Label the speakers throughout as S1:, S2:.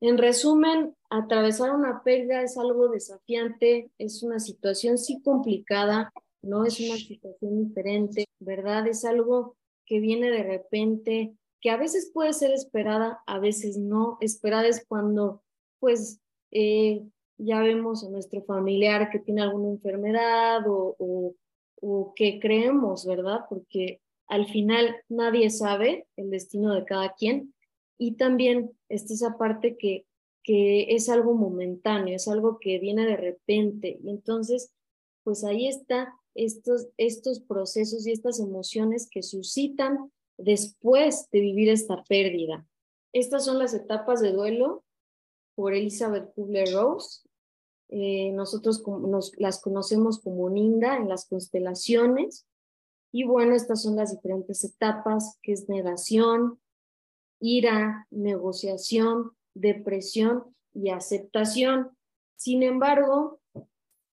S1: En resumen, atravesar una pérdida es algo desafiante, es una situación sí complicada, no es una situación diferente, ¿verdad? Es algo que viene de repente, que a veces puede ser esperada, a veces no. Esperada es cuando, pues, eh, ya vemos a nuestro familiar que tiene alguna enfermedad o, o, o que creemos, ¿verdad? Porque al final nadie sabe el destino de cada quien. Y también está esa parte que, que es algo momentáneo, es algo que viene de repente. Y entonces, pues ahí está estos, estos procesos y estas emociones que suscitan después de vivir esta pérdida. Estas son las etapas de duelo por Elizabeth Kubler-Rose. Eh, nosotros nos, las conocemos como Ninda en las constelaciones. Y bueno, estas son las diferentes etapas, que es negación, ira, negociación, depresión y aceptación. Sin embargo,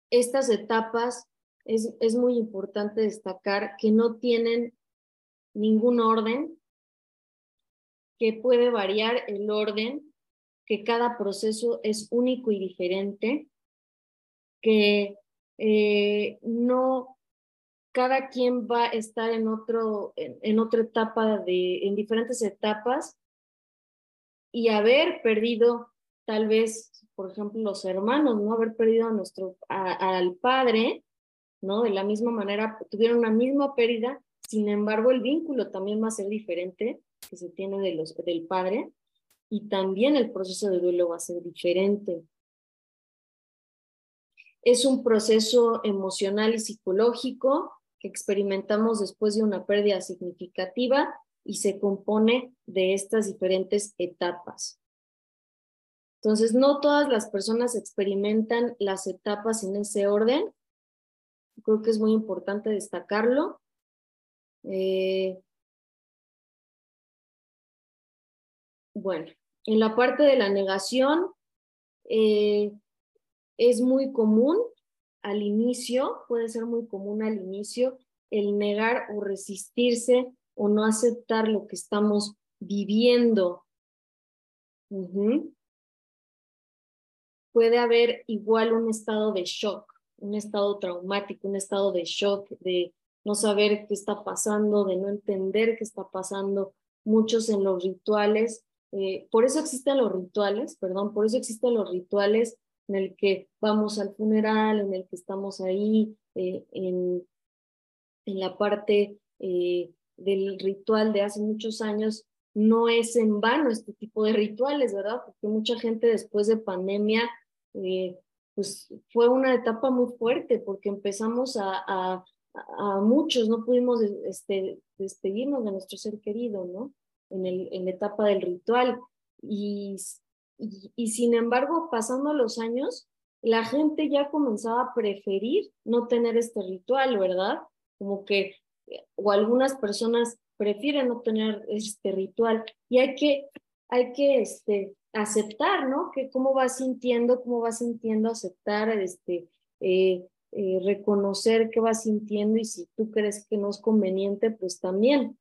S1: estas etapas es, es muy importante destacar que no tienen ningún orden, que puede variar el orden, que cada proceso es único y diferente, que eh, no cada quien va a estar en otro en, en, otra etapa de en diferentes etapas. Y haber perdido tal vez por ejemplo los hermanos no haber perdido a nuestro a, al padre no de la misma manera tuvieron una misma pérdida sin embargo, el vínculo también va a ser diferente que se tiene de los, del padre y también el proceso de duelo va a ser diferente. Es un proceso emocional y psicológico que experimentamos después de una pérdida significativa y se compone de estas diferentes etapas. Entonces, no todas las personas experimentan las etapas en ese orden. Creo que es muy importante destacarlo. Eh, bueno, en la parte de la negación eh, es muy común al inicio, puede ser muy común al inicio el negar o resistirse o no aceptar lo que estamos viviendo. Puede haber igual un estado de shock, un estado traumático, un estado de shock, de no saber qué está pasando, de no entender qué está pasando, muchos en los rituales. Eh, por eso existen los rituales, perdón, por eso existen los rituales en el que vamos al funeral, en el que estamos ahí, eh, en, en, la parte eh, del ritual de hace muchos años, no es en vano este tipo de rituales, ¿verdad? Porque mucha gente después de pandemia, pues fue una etapa muy fuerte porque empezamos a, a, a muchos no pudimos este, despedirnos de nuestro ser querido, ¿no? En, el, en la etapa del ritual. Y, y, sin embargo, pasando los años, la gente ya comenzaba a preferir no tener este ritual, ¿verdad? Como que, o algunas personas prefieren no tener este ritual. Y hay que, hay que este, aceptar, ¿no? Que cómo va sintiendo, cómo va sintiendo aceptar este, eh, eh, reconocer qué vas sintiendo y si tú crees que no es conveniente, pues también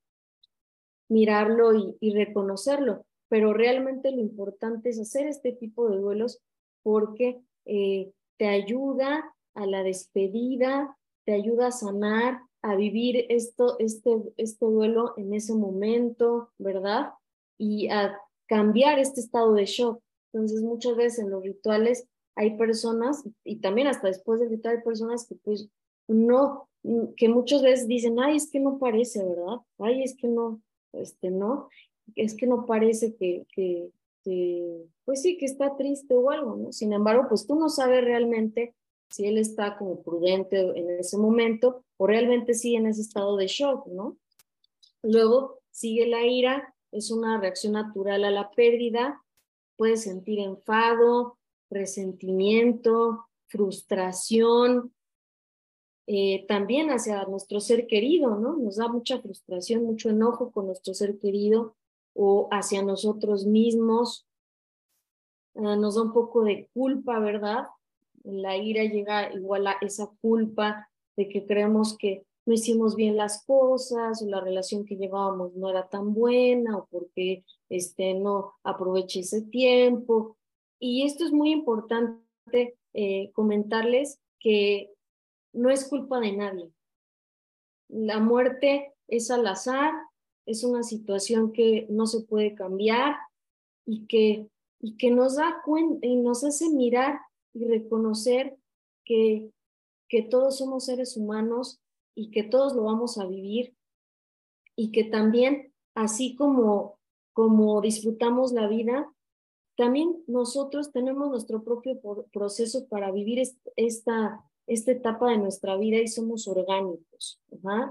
S1: mirarlo y reconocerlo. Pero realmente lo importante es hacer este tipo de duelos porque eh, te ayuda a la despedida, te ayuda a sanar, a vivir esto, este, este duelo en ese momento, ¿verdad? Y a cambiar este estado de shock. Entonces, muchas veces en los rituales hay personas, y también hasta después de gritar, hay personas que pues no, que muchas veces dicen, ay, es que no parece, ¿verdad? Ay, es que no, este, no, es que no parece que, que, que, pues sí, que está triste o algo, ¿no? Sin embargo, pues tú no sabes realmente si él está como prudente en ese momento o realmente sigue en ese estado de shock, ¿no? Luego sigue la ira, es una reacción natural a la pérdida, puede sentir enfado, resentimiento, frustración, eh, también hacia nuestro ser querido, ¿no? Nos da mucha frustración, mucho enojo con nuestro ser querido o hacia nosotros mismos. Uh, nos da un poco de culpa, ¿verdad? La ira llega igual a esa culpa de que creemos que no hicimos bien las cosas o la relación que llevábamos no era tan buena o porque este, no aproveché ese tiempo. Y esto es muy importante eh, comentarles que no es culpa de nadie. La muerte es al azar, es una situación que no se puede cambiar y que, y que nos da cuenta y nos hace mirar y reconocer que, que todos somos seres humanos y que todos lo vamos a vivir y que también, así como, como disfrutamos la vida, también nosotros tenemos nuestro propio proceso para vivir esta, esta etapa de nuestra vida y somos orgánicos.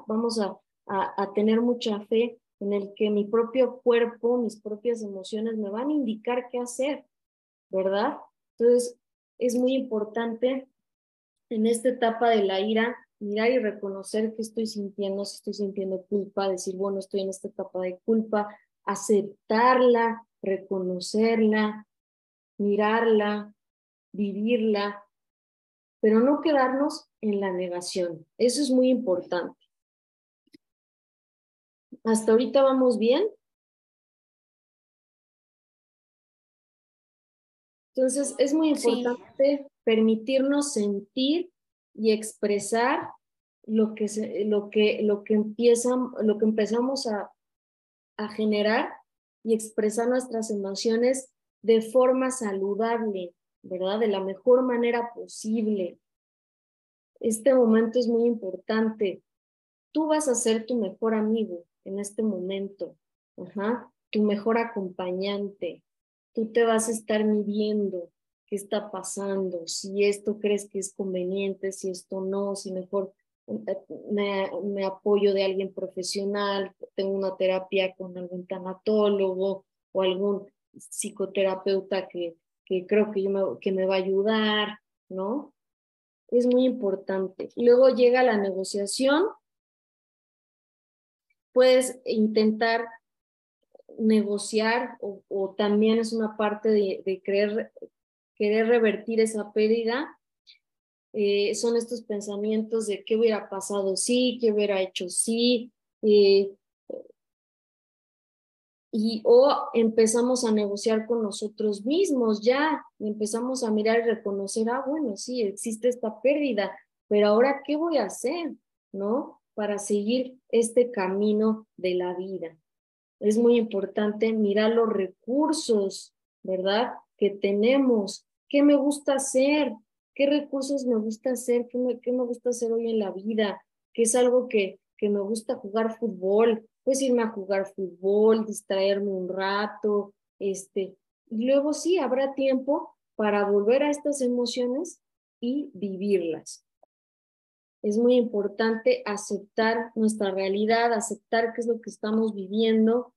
S1: Vamos a, a, tener mucha fe en el que mi propio cuerpo, mis propias emociones me van a indicar qué hacer, ¿verdad? Entonces, es muy importante en esta etapa de la ira mirar y reconocer qué estoy sintiendo, si estoy sintiendo culpa, decir, bueno, estoy en esta etapa de culpa, aceptarla, reconocerla, mirarla, vivirla, pero no quedarnos en la negación. Eso es muy importante. ¿Hasta ahorita vamos bien? Entonces, es muy importante permitirnos sentir y expresar lo que, lo que, lo que, lo que empezamos a, a generar y expresar nuestras emociones de forma saludable, ¿verdad? De la mejor manera posible. Este momento es muy importante. Tú vas a ser tu mejor amigo en este momento, Ajá. tu mejor acompañante. Tú te vas a estar midiendo qué está pasando, si esto crees que es conveniente, si esto no, si mejor eh, me, me apoyo de alguien profesional, tengo una terapia con algún tanatólogo o algún psicoterapeuta que, que creo que, yo que me va a ayudar, ¿no? Es muy importante. Luego llega la negociación. Puedes intentar negociar o, también es una parte de, de querer, querer revertir esa pérdida. Eh, son estos pensamientos de qué hubiera pasado sí, qué hubiera hecho sí, eh, y o empezamos a negociar con nosotros mismos ya, empezamos a mirar y reconocer, ah, bueno, sí, existe esta pérdida, pero ahora, ¿qué voy a hacer? ¿No? Para seguir este camino de la vida. Es muy importante mirar los recursos, ¿verdad? Que tenemos, qué me gusta hacer, qué recursos me gusta hacer, qué me, gusta hacer hoy en la vida, qué es algo que, que me gusta jugar fútbol, pues irme a jugar fútbol, distraerme un rato, este, y luego sí, habrá tiempo para volver a estas emociones y vivirlas. Es muy importante aceptar nuestra realidad, aceptar qué es lo que estamos viviendo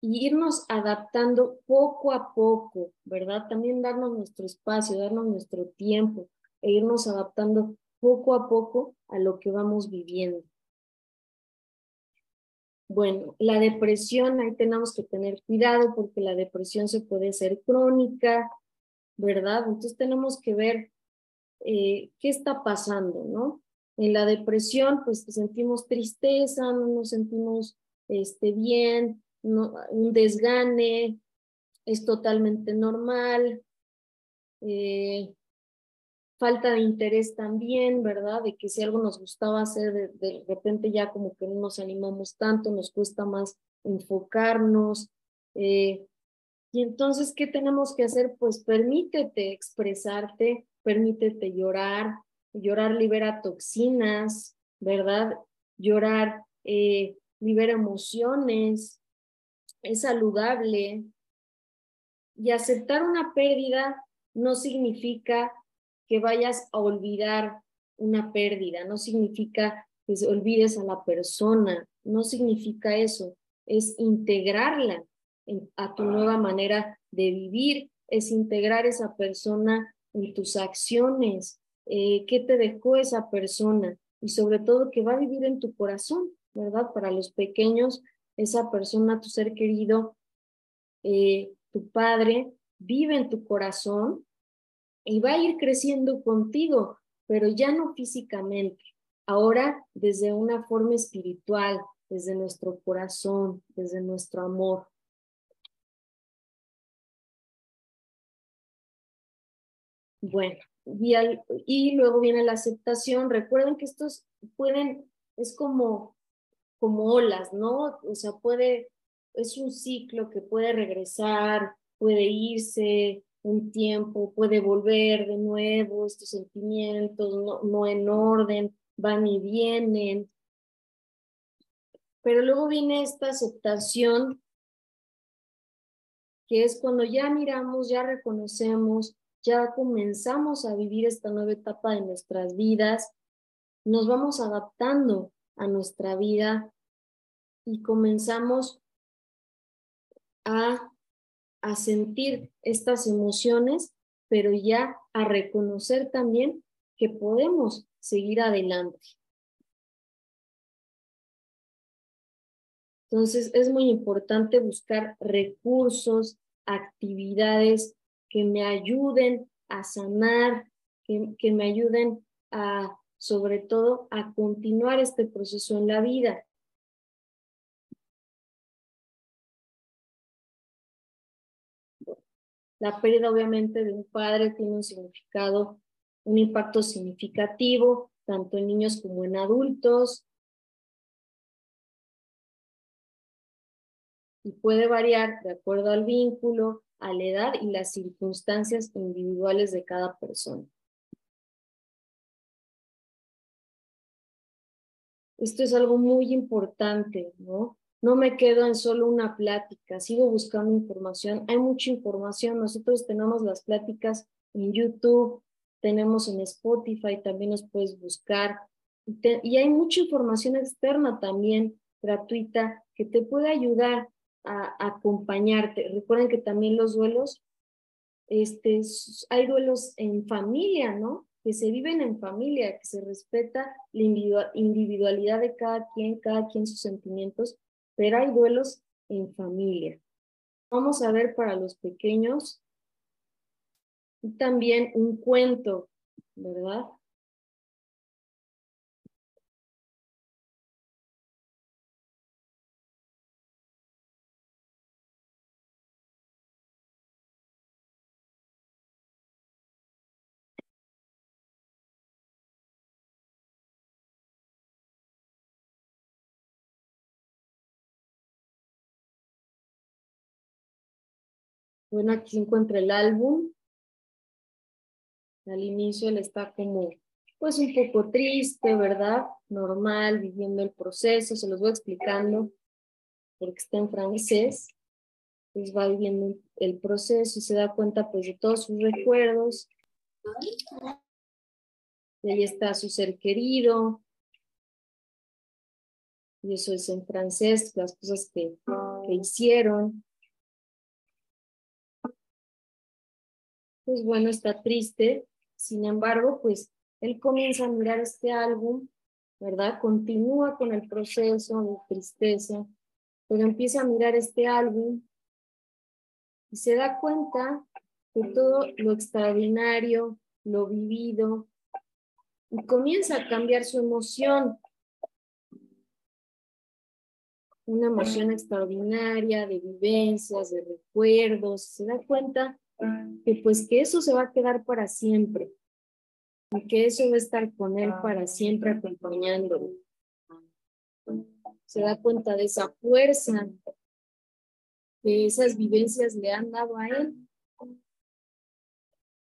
S1: y irnos adaptando poco a poco, ¿verdad? También darnos nuestro espacio, darnos nuestro tiempo e irnos adaptando poco a poco a lo que vamos viviendo. Bueno, la depresión, ahí tenemos que tener cuidado porque la depresión se puede ser crónica, ¿verdad? Entonces tenemos que ver eh, qué está pasando, ¿no? En la depresión, pues sentimos tristeza, no nos sentimos este, bien, un desgane, es totalmente normal. Eh, falta de interés también, ¿verdad? De que si algo nos gustaba hacer, de, repente ya como que no nos animamos tanto, nos cuesta más enfocarnos. Eh, y entonces, ¿qué tenemos que hacer? Pues permítete expresarte, permítete llorar, llorar libera toxinas, ¿verdad? Llorar eh, libera emociones, es saludable. Y aceptar una pérdida no significa que vayas a olvidar una pérdida, no significa que olvides a la persona, no significa eso, es integrarla a tu nueva manera de vivir, es integrar esa persona en tus acciones, eh, qué te dejó esa persona y sobre todo que va a vivir en tu corazón, ¿verdad? Para los pequeños, esa persona, tu ser querido, eh, tu padre, vive en tu corazón y va a ir creciendo contigo, pero ya no físicamente. ahora desde una forma espiritual, desde nuestro corazón, desde nuestro amor. Bueno, y, luego viene la aceptación. Recuerden que estos pueden, es como, como olas, ¿no? O sea, puede, es un ciclo que puede regresar, puede irse un tiempo, puede volver de nuevo, estos sentimientos no, no en orden, van y vienen. Pero luego viene esta aceptación, que es cuando ya miramos, ya reconocemos, ya comenzamos a vivir esta nueva etapa de nuestras vidas, nos vamos adaptando a nuestra vida y comenzamos a, a sentir estas emociones, pero ya a reconocer también que podemos seguir adelante. Entonces es muy importante buscar recursos, actividades que me ayuden a sanar, que, me ayuden a, sobre todo, a continuar este proceso en la vida. La pérdida obviamente de un padre tiene un significado, un impacto significativo, tanto en niños como en adultos. Y puede variar de acuerdo al vínculo, a la edad y las circunstancias individuales de cada persona. Esto es algo muy importante, ¿no? No me quedo en solo una plática, sigo buscando información. Hay mucha información. Nosotros tenemos las pláticas en YouTube, tenemos en Spotify, también nos puedes buscar. y hay mucha información externa también, gratuita, que te puede ayudar a, acompañarte. Recuerden que también los duelos, este, hay duelos en familia, ¿no? Que se viven en familia, que se respeta la individualidad de cada quien, cada quien sus sentimientos, pero hay duelos en familia. Vamos a ver para los pequeños también un cuento, ¿verdad? Bueno, aquí se encuentra el álbum. Al inicio él está como, pues un poco triste, ¿verdad? Normal, viviendo el proceso, se los voy explicando porque está en francés. Pues va viviendo el proceso y se da cuenta pues de todos sus recuerdos. Y ahí está su ser querido. Y eso es en francés, las cosas que, que hicieron. Pues bueno, está triste. Sin embargo, pues él comienza a mirar este álbum, ¿verdad? Continúa con el proceso de tristeza, pero empieza a mirar este álbum y se da cuenta de todo lo extraordinario, lo vivido, y comienza a cambiar su emoción. Una emoción extraordinaria de vivencias, de recuerdos. Se da cuenta que pues que eso se va a quedar para siempre y que eso va a estar con él para siempre acompañándolo. Se da cuenta de esa fuerza que esas vivencias le han dado a él.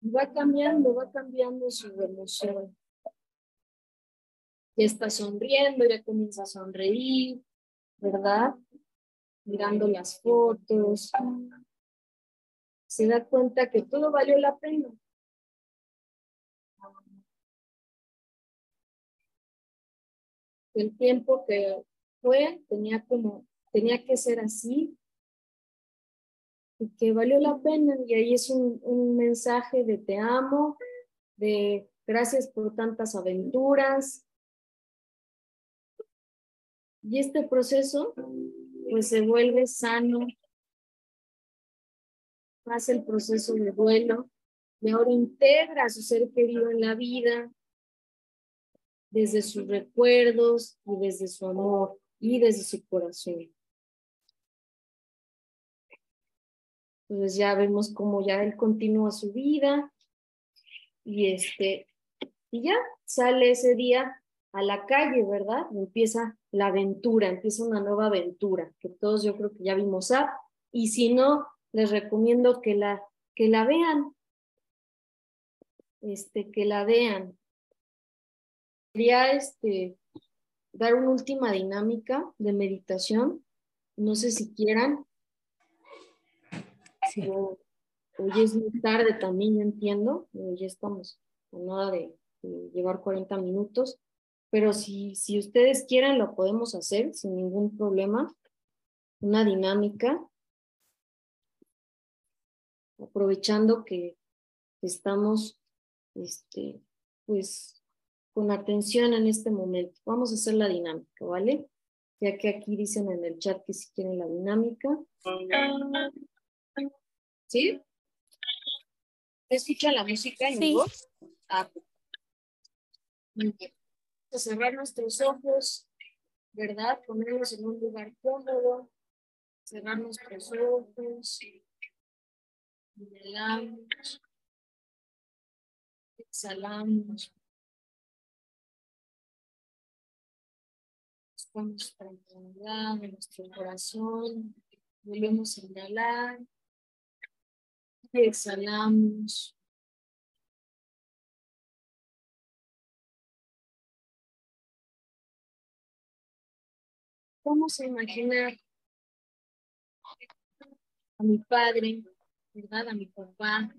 S1: Y va cambiando, va cambiando su emoción. Ya está sonriendo, ya comienza a sonreír, ¿verdad? Mirando las fotos, se da cuenta que todo valió la pena. El tiempo que fue tenía como, tenía que ser así y que valió la pena. Y ahí es un, un mensaje de te amo, de gracias por tantas aventuras. Y este proceso pues se vuelve sano, hace el proceso de duelo y ahora integra a su ser querido en la vida. desde sus recuerdos y desde su amor y desde su corazón. Entonces ya vemos cómo ya él continúa su vida y este y ya sale ese día a la calle, ¿verdad? empieza la aventura, empieza una nueva aventura que todos yo creo que ya vimos a y si no les recomiendo que la que la vean. Este que la vean. Quería este dar una última dinámica de meditación. No sé si quieran. hoy es muy tarde también, yo entiendo. Ya estamos a nada de, llevar 40 minutos. Pero si, si ustedes quieren, lo podemos hacer sin ningún problema. Una dinámica. Aprovechando que estamos, este, pues, con atención en este momento. Vamos a hacer la dinámica, ¿vale? Ya que aquí dicen en el chat que si quieren la dinámica. ¿Sí? ¿Escucha la música en sí. voz? Ah. Vamos a cerrar nuestros ojos, ¿verdad? Ponerlos en un lugar cómodo. Cerrar nuestros ojos. Inhalamos. Exhalamos. Buscamos tranquilidad en nuestro corazón. Volvemos a inhalar. Exhalamos. Vamos a imaginar a mi padre, ¿verdad? A mi papá.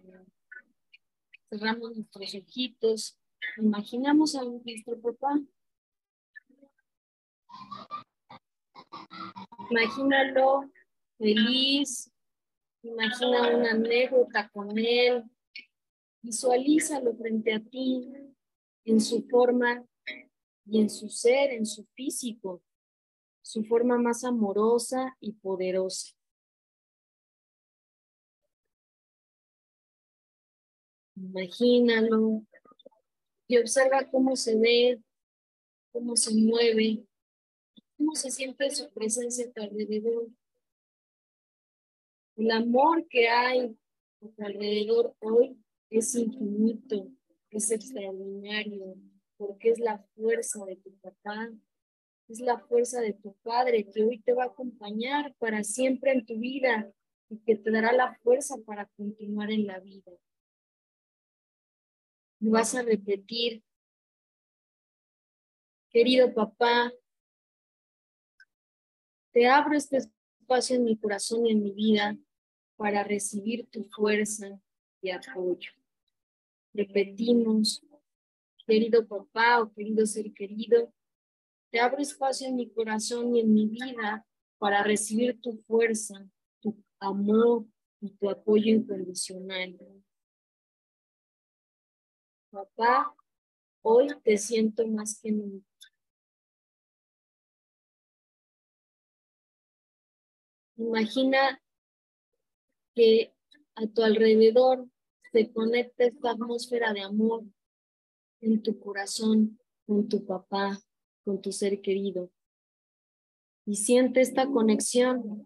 S1: Cerramos nuestros ojitos. Imaginamos a nuestro papá Imagínalo feliz, imagina una anécdota con él, visualízalo frente a ti en su forma y en su ser, en su físico, su forma más amorosa y poderosa. Imagínalo y observa cómo se ve, cómo se mueve, ¿Cómo se siente su presencia a tu alrededor? El amor que hay a tu alrededor hoy es infinito, es extraordinario, porque es la fuerza de tu papá, es la fuerza de tu padre que hoy te va a acompañar para siempre en tu vida y que te dará la fuerza para continuar en la vida. Y vas a repetir, querido papá, te abro este espacio en mi corazón y en mi vida para recibir tu fuerza y apoyo. Repetimos, querido papá o querido ser querido, te abro espacio en mi corazón y en mi vida para recibir tu fuerza, tu amor y tu apoyo incondicional. Papá, hoy te siento más que nunca. Imagina que a tu alrededor se conecta esta atmósfera de amor en tu corazón, con tu papá, con tu ser querido. Y siente esta conexión.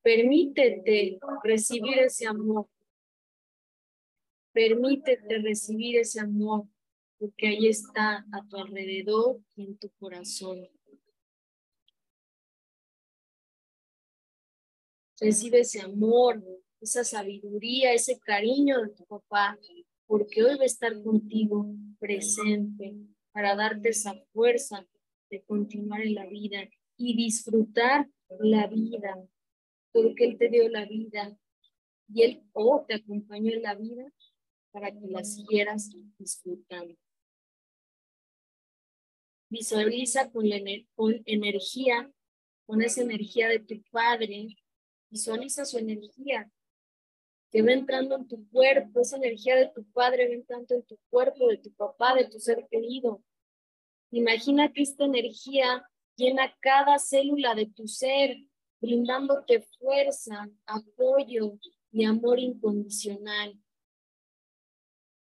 S1: Permítete recibir ese amor. Permítete recibir ese amor, porque ahí está a tu alrededor y en tu corazón. Recibe ese amor, esa sabiduría, ese cariño de tu papá, porque hoy va a estar contigo presente para darte esa fuerza de continuar en la vida y disfrutar la vida, porque Él te dio la vida y Él o te acompañó en la vida para que la siguieras disfrutando. Visualiza con, la, con energía, con esa energía de tu Padre, Visualiza su energía que va entrando en tu cuerpo, esa energía de tu padre va entrando en tu cuerpo, de tu papá, de tu ser querido. Imagina que esta energía llena cada célula de tu ser, brindándote fuerza, apoyo y amor incondicional.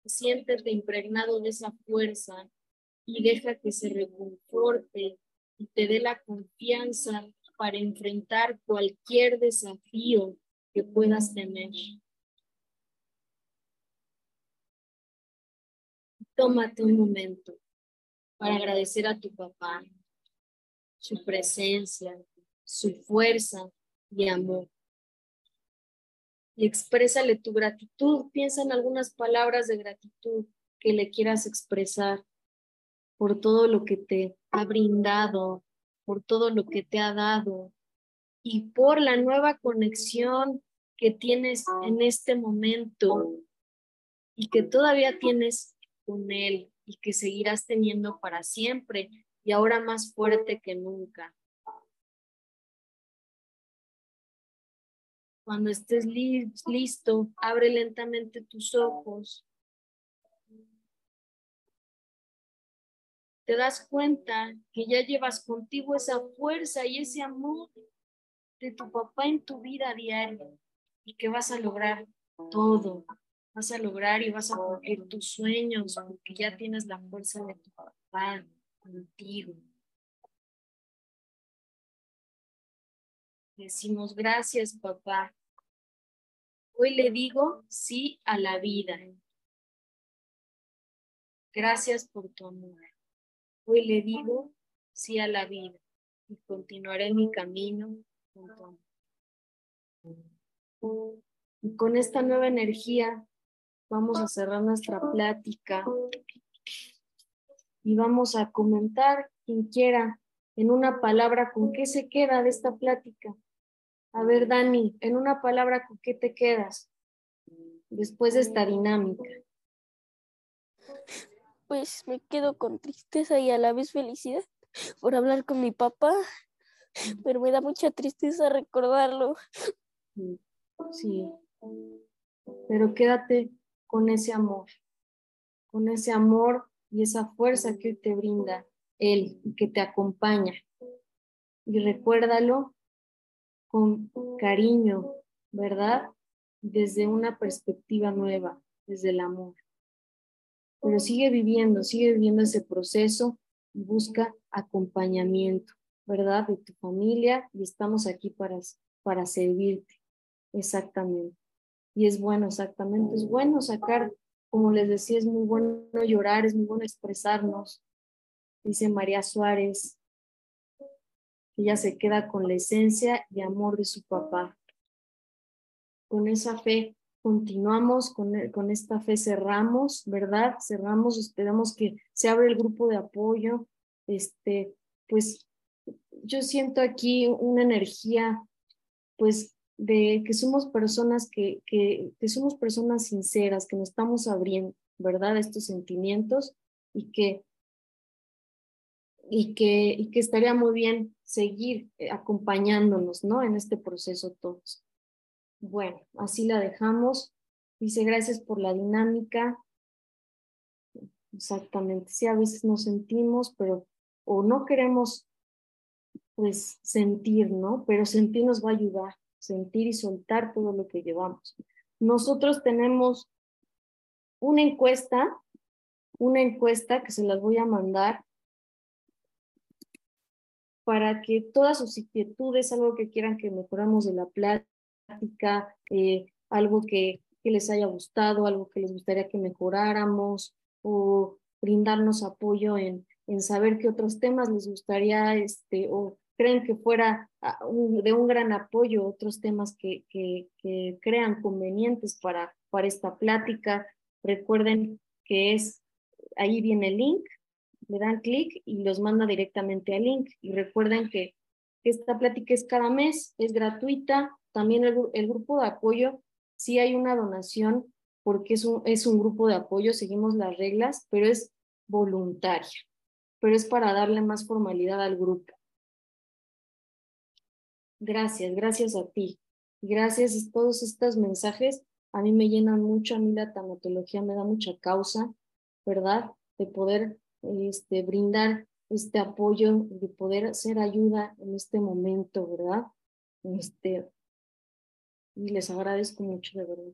S1: Siéntete impregnado de esa fuerza y deja que se reconforte y te dé la confianza para enfrentar cualquier desafío que puedas tener. Tómate un momento para agradecer a tu papá, su presencia, su fuerza y amor. Y exprésale tu gratitud. Piensa en algunas palabras de gratitud que le quieras expresar por todo lo que te ha brindado, por todo lo que te ha dado y por la nueva conexión que tienes en este momento y que todavía tienes con Él y que seguirás teniendo para siempre y ahora más fuerte que nunca. Cuando estés listo, abre lentamente tus ojos. Te das cuenta que ya llevas contigo esa fuerza y ese amor de tu papá en tu vida diaria y que vas a lograr todo, vas a lograr y vas a cumplir tus sueños porque ya tienes la fuerza de tu papá contigo. Decimos gracias, papá. Hoy le digo sí a la vida. Gracias por tu amor. Hoy le digo sí a la vida y continuaré mi camino con Y con esta nueva energía vamos a cerrar nuestra plática y vamos a comentar quien quiera en una palabra con qué se queda de esta plática. A ver, Dani, en una palabra con qué te quedas después de esta dinámica.
S2: Pues me quedo con tristeza y a la vez felicidad por hablar con mi papá, pero me da mucha tristeza recordarlo.
S1: Sí, pero quédate con ese amor, con ese amor y esa fuerza que te brinda Él y que te acompaña. Y recuérdalo con cariño, ¿verdad? Desde una perspectiva nueva, desde el amor. Pero sigue viviendo, sigue viviendo ese proceso y busca acompañamiento, ¿verdad? De tu familia y estamos aquí para, para servirte. Exactamente. Y es bueno, exactamente, es bueno sacar, como les decía, es muy bueno llorar, es muy bueno expresarnos. Dice María Suárez, ella se queda con la esencia y amor de su papá. Con esa fe continuamos, con, con esta fe cerramos, ¿verdad? Cerramos, esperamos que se abra el grupo de apoyo. Este, pues yo siento aquí una energía, pues de que somos personas que, que, que, somos personas sinceras, que nos estamos abriendo, ¿verdad? Estos sentimientos y que, y que, y que estaría muy bien seguir eh, acompañándonos, ¿no? En este proceso todos. Bueno, así la dejamos. Dice, gracias por la dinámica. Exactamente, sí, a veces nos sentimos, pero o no queremos, pues, sentir, ¿no? Pero sentir nos va a ayudar sentir y soltar todo lo que llevamos. Nosotros tenemos una encuesta, una encuesta que se las voy a mandar para que todas sus inquietudes, algo que quieran que mejoramos de la plática, eh, algo que, les haya gustado, algo que les gustaría que mejoráramos o brindarnos apoyo en, en saber qué otros temas les gustaría este, o creen que fuera ah, de un gran apoyo otros temas que, que, que crean convenientes para, para esta plática. Recuerden que es, ahí viene el link, le dan clic y los manda directamente al link. Y recuerden que esta plática es cada mes, es gratuita. También el, grupo de apoyo, sí hay una donación porque es un, es un grupo de apoyo, seguimos las reglas, pero es voluntaria, pero es para darle más formalidad al grupo. Gracias, gracias a ti. Gracias a todos estos mensajes. A mí me llenan mucho, a mí la tanatología me da mucha causa, ¿verdad? De poder este, brindar este apoyo, de poder hacer ayuda en este momento, ¿verdad? Este, y les agradezco mucho, de verdad.